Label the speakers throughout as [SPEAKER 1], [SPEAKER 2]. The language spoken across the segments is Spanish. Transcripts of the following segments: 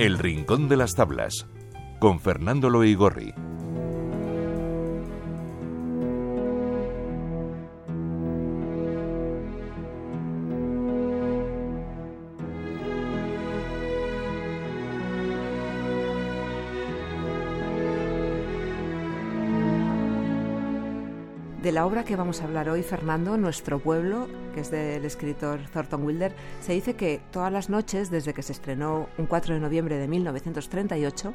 [SPEAKER 1] El Rincón de las Tablas, con Fernando Loigorri.
[SPEAKER 2] De la obra que vamos a hablar hoy, Fernando, Nuestro pueblo, que es del escritor Thornton Wilder, se dice que todas las noches, desde que se estrenó un 4 de noviembre de 1938,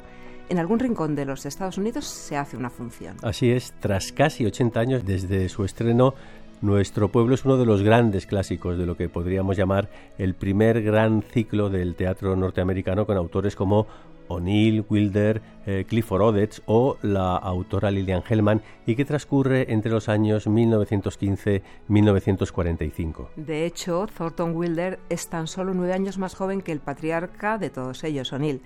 [SPEAKER 2] en algún rincón de los Estados Unidos se hace una función.
[SPEAKER 3] Así es, tras casi 80 años desde su estreno, nuestro pueblo es uno de los grandes clásicos de lo que podríamos llamar el primer gran ciclo del teatro norteamericano con autores como O'Neill, Wilder, eh, Clifford Odets o la autora Lillian Hellman y que transcurre entre los años 1915-1945.
[SPEAKER 2] De hecho, Thornton Wilder es tan solo nueve años más joven que el patriarca de todos ellos, O'Neill.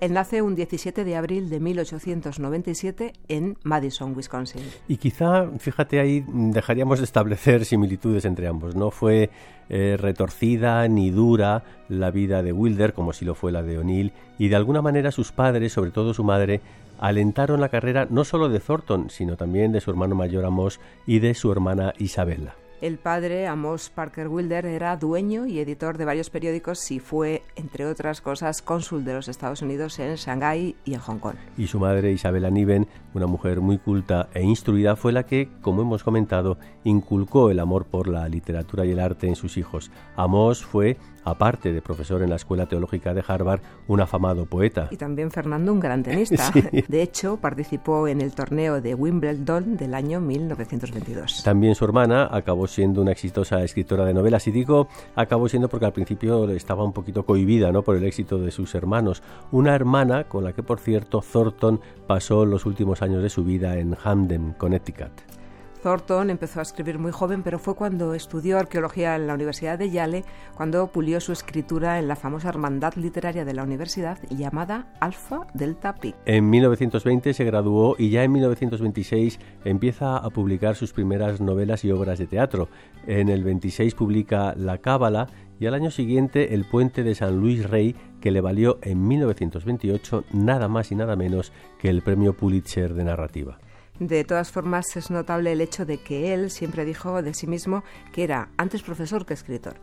[SPEAKER 2] Él nace un 17 de abril de 1897 en Madison, Wisconsin.
[SPEAKER 3] Y quizá, fíjate ahí, dejaríamos de establecer similitudes entre ambos. No fue eh, retorcida ni dura la vida de Wilder como si lo fue la de O'Neill y de alguna manera sus padres, sobre todo su madre, alentaron la carrera no solo de Thornton, sino también de su hermano mayor Amos y de su hermana Isabella.
[SPEAKER 2] El padre, Amos Parker Wilder, era dueño y editor de varios periódicos y fue, entre otras cosas, cónsul de los Estados Unidos en Shanghái y en Hong Kong.
[SPEAKER 3] Y su madre, Isabella Niven, una mujer muy culta e instruida, fue la que, como hemos comentado, inculcó el amor por la literatura y el arte en sus hijos. Amos fue aparte de profesor en la Escuela Teológica de Harvard, un afamado poeta.
[SPEAKER 2] Y también Fernando, un gran tenista. De hecho, participó en el torneo de Wimbledon del año 1922.
[SPEAKER 3] También su hermana acabó siendo una exitosa escritora de novelas y digo acabó siendo porque al principio estaba un poquito cohibida ¿no? por el éxito de sus hermanos. Una hermana con la que, por cierto, Thornton pasó los últimos años de su vida en Hamden, Connecticut.
[SPEAKER 2] Thornton empezó a escribir muy joven, pero fue cuando estudió arqueología en la Universidad de Yale cuando pulió su escritura en la famosa hermandad literaria de la universidad llamada Alpha Delta Pi.
[SPEAKER 3] En 1920 se graduó y ya en 1926 empieza a publicar sus primeras novelas y obras de teatro. En el 26 publica La Cábala y al año siguiente El puente de San Luis Rey, que le valió en 1928 nada más y nada menos que el premio Pulitzer de narrativa.
[SPEAKER 2] De todas formas, es notable el hecho de que él siempre dijo de sí mismo que era antes profesor que escritor.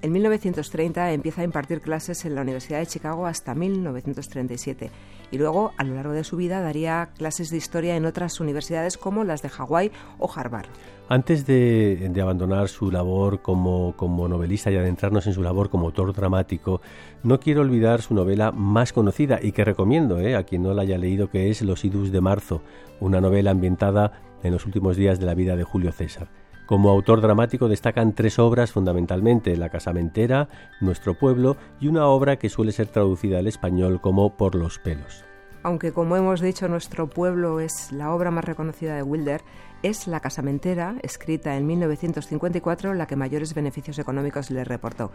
[SPEAKER 2] En 1930 empieza a impartir clases en la Universidad de Chicago hasta 1937 y luego, a lo largo de su vida, daría clases de historia en otras universidades como las de Hawái o Harvard.
[SPEAKER 3] Antes de, abandonar su labor como, como, novelista y adentrarnos en su labor como autor dramático, no quiero olvidar su novela más conocida y que recomiendo eh, a quien no la haya leído, que es Los Idus de Marzo, una novela ambientada en los últimos días de la vida de Julio César. Como autor dramático destacan tres obras fundamentalmente, La casamentera, Nuestro pueblo y una obra que suele ser traducida al español como Por los pelos.
[SPEAKER 2] Aunque como hemos dicho Nuestro pueblo es la obra más reconocida de Wilder, es La casamentera, escrita en 1954, la que mayores beneficios económicos le reportó.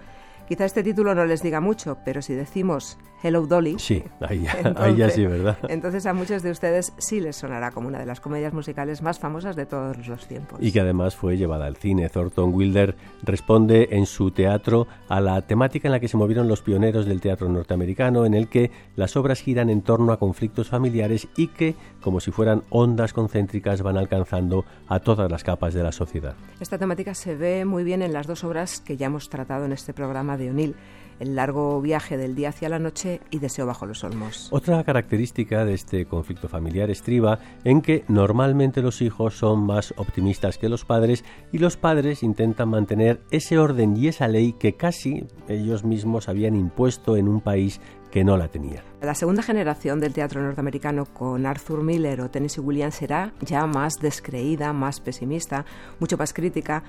[SPEAKER 2] Quizá este título no les diga mucho, pero si decimos Hello Dolly.
[SPEAKER 3] Sí, ahí, ahí ya sí, ¿verdad?
[SPEAKER 2] Entonces a muchos de ustedes sí les sonará como una de las comedias musicales más famosas de todos los tiempos.
[SPEAKER 3] Y que además fue llevada al cine. Thornton Wilder responde en su teatro a la temática en la que se movieron los pioneros del teatro norteamericano, en el que las obras giran en torno a conflictos familiares y que, como si fueran ondas concéntricas, van alcanzando a todas las capas de la sociedad.
[SPEAKER 2] Esta temática se ve muy bien en las dos obras que ya hemos tratado en este programa de O'Neill, El largo viaje del día hacia la noche y Deseo bajo los olmos.
[SPEAKER 3] Otra característica de este conflicto familiar estriba en que normalmente los hijos son más optimistas que los padres y los padres intentan mantener ese orden y esa ley que casi ellos mismos habían impuesto en un país que no la tenía.
[SPEAKER 2] La segunda generación del teatro norteamericano con Arthur Miller o Tennessee Williams será ya más descreída, más pesimista, mucho más crítica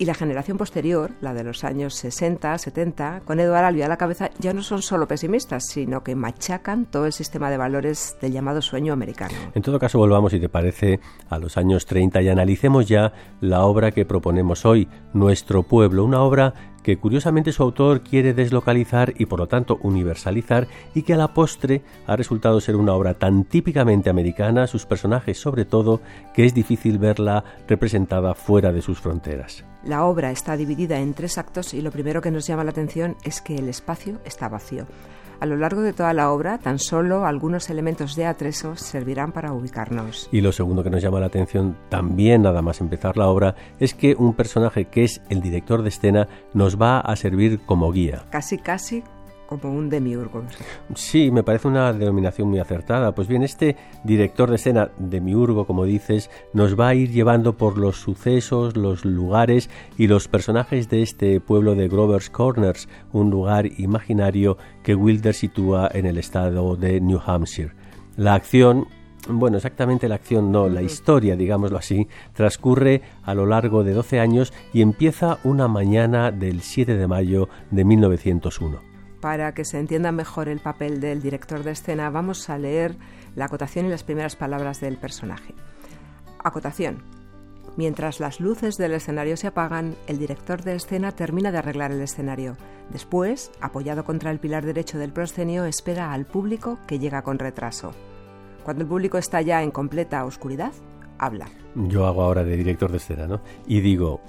[SPEAKER 2] y la generación posterior, la de los años 60, 70, con Edward Albee a la cabeza, ya no son solo pesimistas, sino que machacan todo el sistema de valores del llamado sueño americano.
[SPEAKER 3] En todo caso, volvamos, si te parece, a los años 30 y analicemos ya la obra que proponemos hoy, Nuestro Pueblo, una obra que curiosamente su autor quiere deslocalizar y por lo tanto universalizar y que a la postre ha resultado ser una obra tan típicamente americana, sus personajes sobre todo, que es difícil verla representada fuera de sus fronteras.
[SPEAKER 2] La obra está dividida en tres actos y lo primero que nos llama la atención es que el espacio está vacío. A lo largo de toda la obra, tan solo algunos elementos de atreso servirán para ubicarnos.
[SPEAKER 3] Y lo segundo que nos llama la atención, también nada más empezar la obra, es que un personaje que es el director de escena nos va a servir como guía.
[SPEAKER 2] Casi, casi como un demiurgo.
[SPEAKER 3] Sí, me parece una denominación muy acertada. Pues bien, este director de escena, demiurgo, como dices, nos va a ir llevando por los sucesos, los lugares y los personajes de este pueblo de Grover's Corners, un lugar imaginario que Wilder sitúa en el estado de New Hampshire. La acción bueno, exactamente la acción no, la historia, digámoslo así, transcurre a lo largo de 12 años y empieza una mañana del 7 de mayo de 1901.
[SPEAKER 2] Para que se entienda mejor el papel del director de escena, vamos a leer la acotación y las primeras palabras del personaje. Acotación. Mientras las luces del escenario se apagan, el director de escena termina de arreglar el escenario. Después, apoyado contra el pilar derecho del proscenio, espera al público que llega con retraso. Cuando el público está ya en completa oscuridad, habla.
[SPEAKER 3] Yo hago ahora de director de escena, ¿no? Y digo,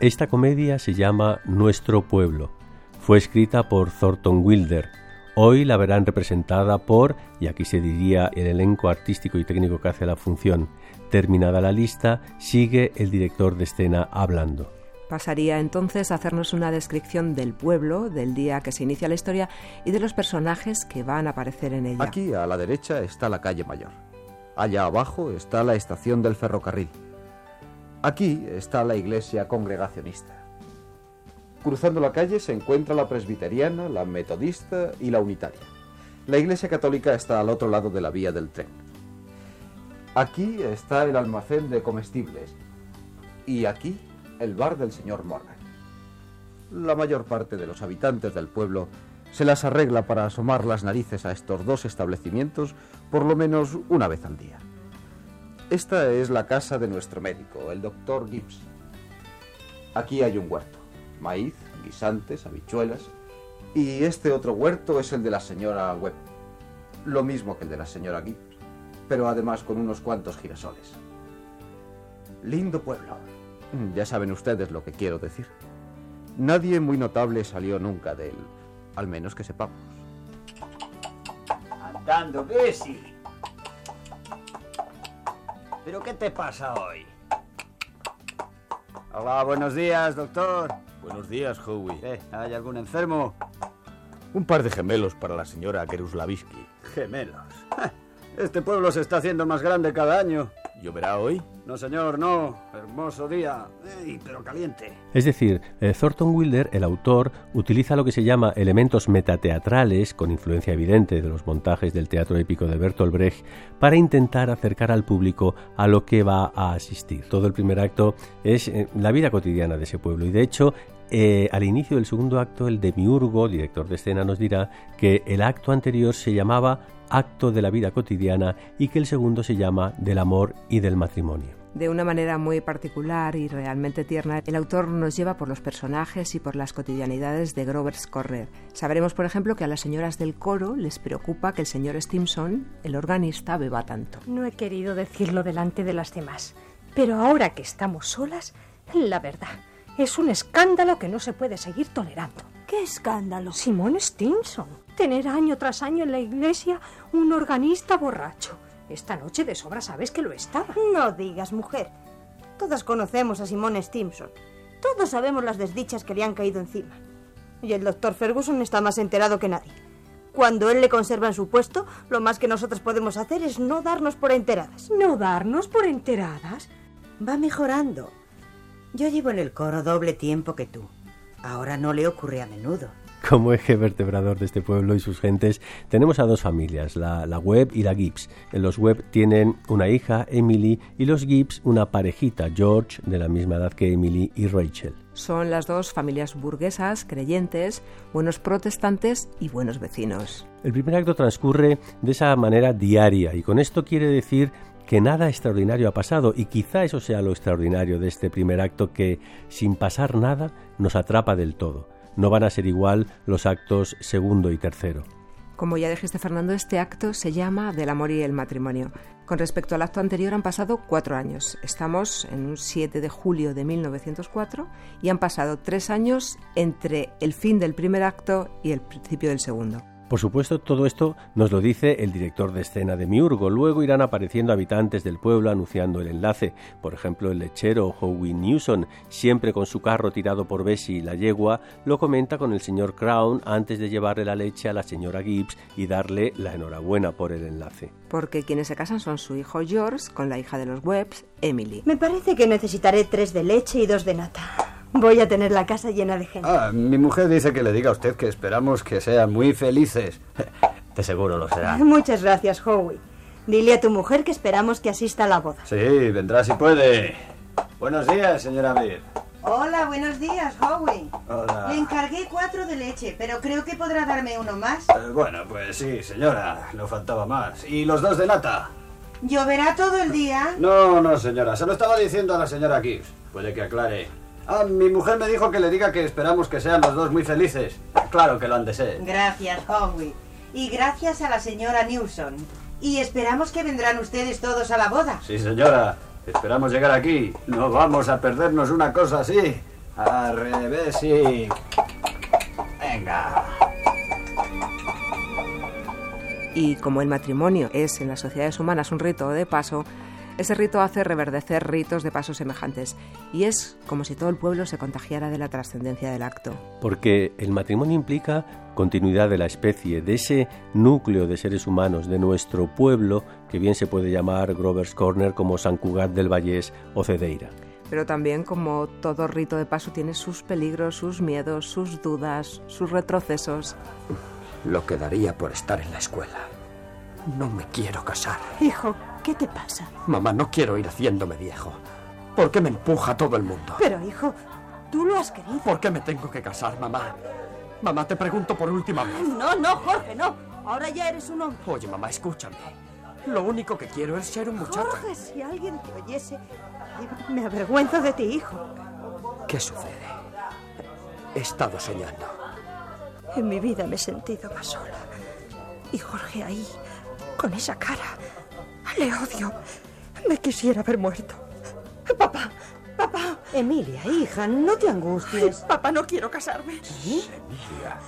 [SPEAKER 3] esta comedia se llama Nuestro Pueblo fue escrita por Thornton Wilder. Hoy la verán representada por, y aquí se diría el elenco artístico y técnico que hace la función. Terminada la lista, sigue el director de escena hablando.
[SPEAKER 2] Pasaría entonces a hacernos una descripción del pueblo, del día que se inicia la historia y de los personajes que van a aparecer en ella.
[SPEAKER 4] Aquí a la derecha está la calle mayor. Allá abajo está la estación del ferrocarril. Aquí está la iglesia congregacionista. Cruzando la calle se encuentra la presbiteriana, la metodista y la unitaria. La iglesia católica está al otro lado de la vía del tren. Aquí está el almacén de comestibles y aquí el bar del señor Morgan. La mayor parte de los habitantes del pueblo se las arregla para asomar las narices a estos dos establecimientos por lo menos una vez al día. Esta es la casa de nuestro médico, el doctor Gibbs. Aquí hay un huerto maíz, guisantes, habichuelas. Y este otro huerto es el de la señora Webb. Lo mismo que el de la señora Gibbs, pero además con unos cuantos girasoles. Lindo pueblo. Ya saben ustedes lo que quiero decir. Nadie muy notable salió nunca de él, al menos que sepamos.
[SPEAKER 5] Andando, sí. ¿Pero qué te pasa hoy? Hola, buenos días, doctor.
[SPEAKER 6] Buenos días, Howie.
[SPEAKER 5] ¿Eh? ¿Hay algún enfermo?
[SPEAKER 6] Un par de gemelos para la señora Keruslavisky.
[SPEAKER 5] Gemelos. Este pueblo se está haciendo más grande cada año.
[SPEAKER 6] ¿Lloverá hoy?
[SPEAKER 5] No, señor, no. Hermoso día. pero caliente.
[SPEAKER 3] Es decir, eh, Thornton Wilder, el autor, utiliza lo que se llama elementos metateatrales, con influencia evidente de los montajes del teatro épico de Bertolt Brecht, para intentar acercar al público a lo que va a asistir. Todo el primer acto es eh, la vida cotidiana de ese pueblo y, de hecho, eh, al inicio del segundo acto, el demiurgo, director de escena, nos dirá que el acto anterior se llamaba acto de la vida cotidiana y que el segundo se llama del amor y del matrimonio.
[SPEAKER 2] De una manera muy particular y realmente tierna, el autor nos lleva por los personajes y por las cotidianidades de Grover's Correr. Sabremos, por ejemplo, que a las señoras del coro les preocupa que el señor Stimson, el organista, beba tanto.
[SPEAKER 7] No he querido decirlo delante de las demás, pero ahora que estamos solas, la verdad, es un escándalo que no se puede seguir tolerando.
[SPEAKER 8] ¿Qué escándalo?
[SPEAKER 7] Simón Stinson. Tener año tras año en la iglesia un organista borracho. Esta noche de sobra sabes que lo estaba.
[SPEAKER 8] No digas, mujer. Todas conocemos a Simón Stimson. Todos sabemos las desdichas que le han caído encima. Y el doctor Ferguson está más enterado que nadie. Cuando él le conserva en su puesto, lo más que nosotros podemos hacer es no darnos por enteradas.
[SPEAKER 7] ¿No darnos por enteradas?
[SPEAKER 9] Va mejorando. Yo llevo en el coro doble tiempo que tú. Ahora no le ocurre a menudo.
[SPEAKER 3] Como eje vertebrador de este pueblo y sus gentes, tenemos a dos familias, la, la Webb y la Gibbs. Los Webb tienen una hija, Emily, y los Gibbs una parejita, George, de la misma edad que Emily y Rachel.
[SPEAKER 2] Son las dos familias burguesas, creyentes, buenos protestantes y buenos vecinos.
[SPEAKER 3] El primer acto transcurre de esa manera diaria y con esto quiere decir que nada extraordinario ha pasado y quizá eso sea lo extraordinario de este primer acto que, sin pasar nada, nos atrapa del todo. No van a ser igual los actos segundo y tercero.
[SPEAKER 2] Como ya dijiste, Fernando, este acto se llama Del amor y el matrimonio. Con respecto al acto anterior han pasado cuatro años. Estamos en un 7 de julio de 1904 y han pasado tres años entre el fin del primer acto y el principio del segundo.
[SPEAKER 3] Por supuesto, todo esto nos lo dice el director de escena de Miurgo. Luego irán apareciendo habitantes del pueblo anunciando el enlace. Por ejemplo, el lechero Howie Newson, siempre con su carro tirado por Bessie y la yegua, lo comenta con el señor Crown antes de llevarle la leche a la señora Gibbs y darle la enhorabuena por el enlace.
[SPEAKER 2] Porque quienes se casan son su hijo George con la hija de los Webbs, Emily.
[SPEAKER 8] Me parece que necesitaré tres de leche y dos de nata. Voy a tener la casa llena de gente.
[SPEAKER 5] Ah, mi mujer dice que le diga a usted que esperamos que sean muy felices. De seguro lo será.
[SPEAKER 8] Muchas gracias, Howie. Dile a tu mujer que esperamos que asista a la boda.
[SPEAKER 5] Sí, vendrá si puede. Buenos días, señora Mir.
[SPEAKER 9] Hola, buenos días, Howie.
[SPEAKER 5] Hola.
[SPEAKER 9] Le encargué cuatro de leche, pero creo que podrá darme uno más.
[SPEAKER 5] Eh, bueno, pues sí, señora. No faltaba más. ¿Y los dos de nata?
[SPEAKER 9] ¿Lloverá todo el día?
[SPEAKER 5] No, no, señora. Se lo estaba diciendo a la señora Gibbs. Puede que aclare. Ah, mi mujer me dijo que le diga que esperamos que sean los dos muy felices. Claro que lo han de ser.
[SPEAKER 9] Gracias, Howie. Y gracias a la señora Newson. Y esperamos que vendrán ustedes todos a la boda.
[SPEAKER 5] Sí, señora. Esperamos llegar aquí. No vamos a perdernos una cosa así. Al revés, sí. Venga.
[SPEAKER 2] Y como el matrimonio es en las sociedades humanas un rito de paso, ese rito hace reverdecer ritos de paso semejantes y es como si todo el pueblo se contagiara de la trascendencia del acto.
[SPEAKER 3] Porque el matrimonio implica continuidad de la especie, de ese núcleo de seres humanos de nuestro pueblo que bien se puede llamar Grover's Corner como San Cugat del Vallés o Cedeira.
[SPEAKER 2] Pero también como todo rito de paso tiene sus peligros, sus miedos, sus dudas, sus retrocesos.
[SPEAKER 10] Lo que daría por estar en la escuela. No me quiero casar.
[SPEAKER 7] Hijo, ¿Qué te pasa?
[SPEAKER 10] Mamá, no quiero ir haciéndome viejo. ¿Por qué me empuja todo el mundo?
[SPEAKER 7] Pero, hijo, tú lo has querido.
[SPEAKER 10] ¿Por qué me tengo que casar, mamá? Mamá, te pregunto por última vez.
[SPEAKER 7] No, no, Jorge, no. Ahora ya eres un hombre.
[SPEAKER 10] Oye, mamá, escúchame. Lo único que quiero es ser un muchacho.
[SPEAKER 7] Jorge, si alguien te oyese, me avergüenzo de ti, hijo.
[SPEAKER 10] ¿Qué sucede? He estado soñando.
[SPEAKER 7] En mi vida me he sentido más sola. Y Jorge ahí, con esa cara, le odio. Me quisiera haber muerto. Papá, papá.
[SPEAKER 9] Emilia, hija, no te angusties.
[SPEAKER 7] papá, no quiero casarme.
[SPEAKER 10] Emilia,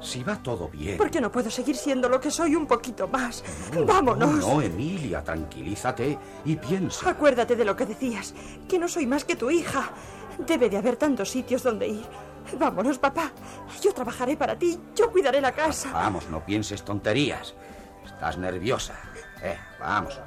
[SPEAKER 10] si va todo bien.
[SPEAKER 7] ¿Por qué no puedo seguir siendo lo que soy un poquito más? Vámonos.
[SPEAKER 10] No, no, Emilia, tranquilízate y piensa.
[SPEAKER 7] Acuérdate de lo que decías, que no soy más que tu hija. Debe de haber tantos sitios donde ir. Vámonos, papá. Yo trabajaré para ti. Yo cuidaré la casa.
[SPEAKER 10] Vamos, no pienses tonterías. Estás nerviosa. Eh, vamos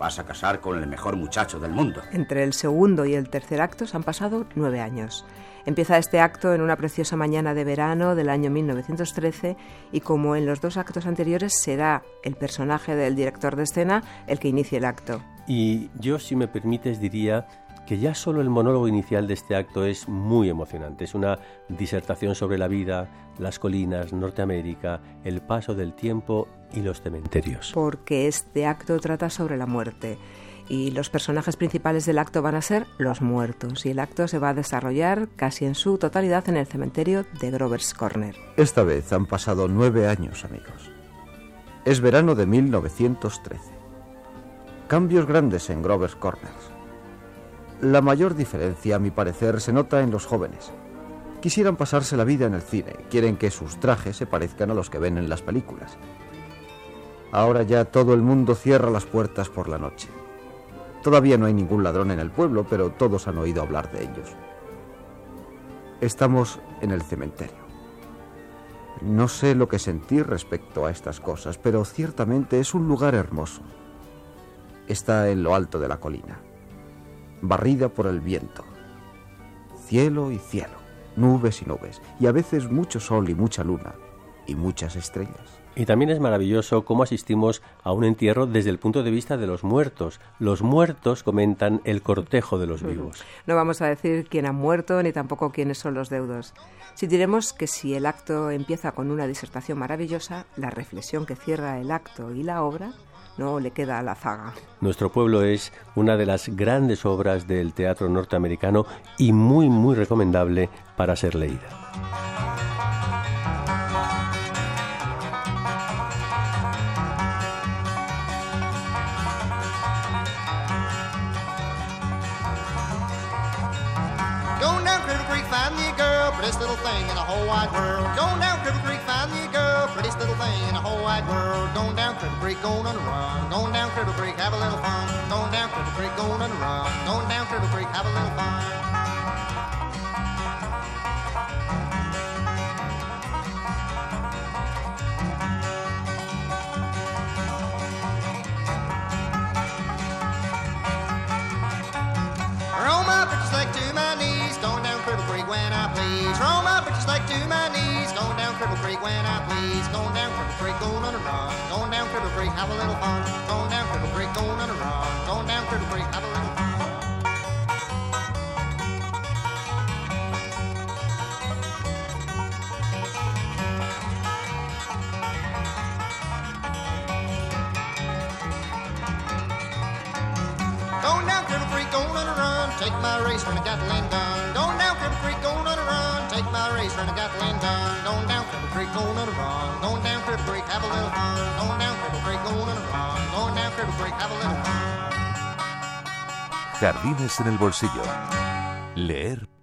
[SPEAKER 10] vas a casar con el mejor muchacho del mundo.
[SPEAKER 2] Entre el segundo y el tercer acto se han pasado nueve años. Empieza este acto en una preciosa mañana de verano del año 1913 y como en los dos actos anteriores será el personaje del director de escena el que inicie el acto.
[SPEAKER 3] Y yo, si me permites, diría que ya solo el monólogo inicial de este acto es muy emocionante. Es una disertación sobre la vida, las colinas, Norteamérica, el paso del tiempo y los cementerios.
[SPEAKER 2] Porque este acto trata sobre la muerte y los personajes principales del acto van a ser los muertos y el acto se va a desarrollar casi en su totalidad en el cementerio de Grover's Corner.
[SPEAKER 4] Esta vez han pasado nueve años, amigos. Es verano de 1913. Cambios grandes en Grover's Corner. La mayor diferencia, a mi parecer, se nota en los jóvenes. Quisieran pasarse la vida en el cine, quieren que sus trajes se parezcan a los que ven en las películas. Ahora ya todo el mundo cierra las puertas por la noche. Todavía no hay ningún ladrón en el pueblo, pero todos han oído hablar de ellos. Estamos en el cementerio. No sé lo que sentir respecto a estas cosas, pero ciertamente es un lugar hermoso. Está en lo alto de la colina, barrida por el viento. Cielo y cielo, nubes y nubes, y a veces mucho sol y mucha luna, y muchas estrellas.
[SPEAKER 3] Y también es maravilloso cómo asistimos a un entierro desde el punto de vista de los muertos. Los muertos comentan el cortejo de los vivos.
[SPEAKER 2] No vamos a decir quién ha muerto ni tampoco quiénes son los deudos. Si diremos que si el acto empieza con una disertación maravillosa, la reflexión que cierra el acto y la obra no le queda a la zaga.
[SPEAKER 3] Nuestro pueblo es una de las grandes obras del teatro norteamericano y muy muy recomendable para ser leída.
[SPEAKER 11] Little thing in the whole wide world. Going down Cripple Creek, find me a girl, prettiest little thing in the whole wide world. Going down Cripple Creek, going on a run. Going down Cripple Creek, have a little fun. Going down Cripple Creek, going on a run. Going down Cripple Creek, have a little fun. Creek when I please. Going down Cripple Creek, going on a run. Going down Cripple Creek, have a little fun. Going down Cripple Creek, going on a run. Going down Cripple Creek, have a little fun. Going down Cripple Creek, going on a run. Take my race when I got the land done. Going down Cripple Creek, going on a run. Take my race when I got the land done. Going down Creek, going on a run. Going down Cripple Creek, have a little fun. Going down Cripple Creek, going on a run. Going down Cripple Creek, have a little fun.
[SPEAKER 1] Jardines en el bolsillo. Leer.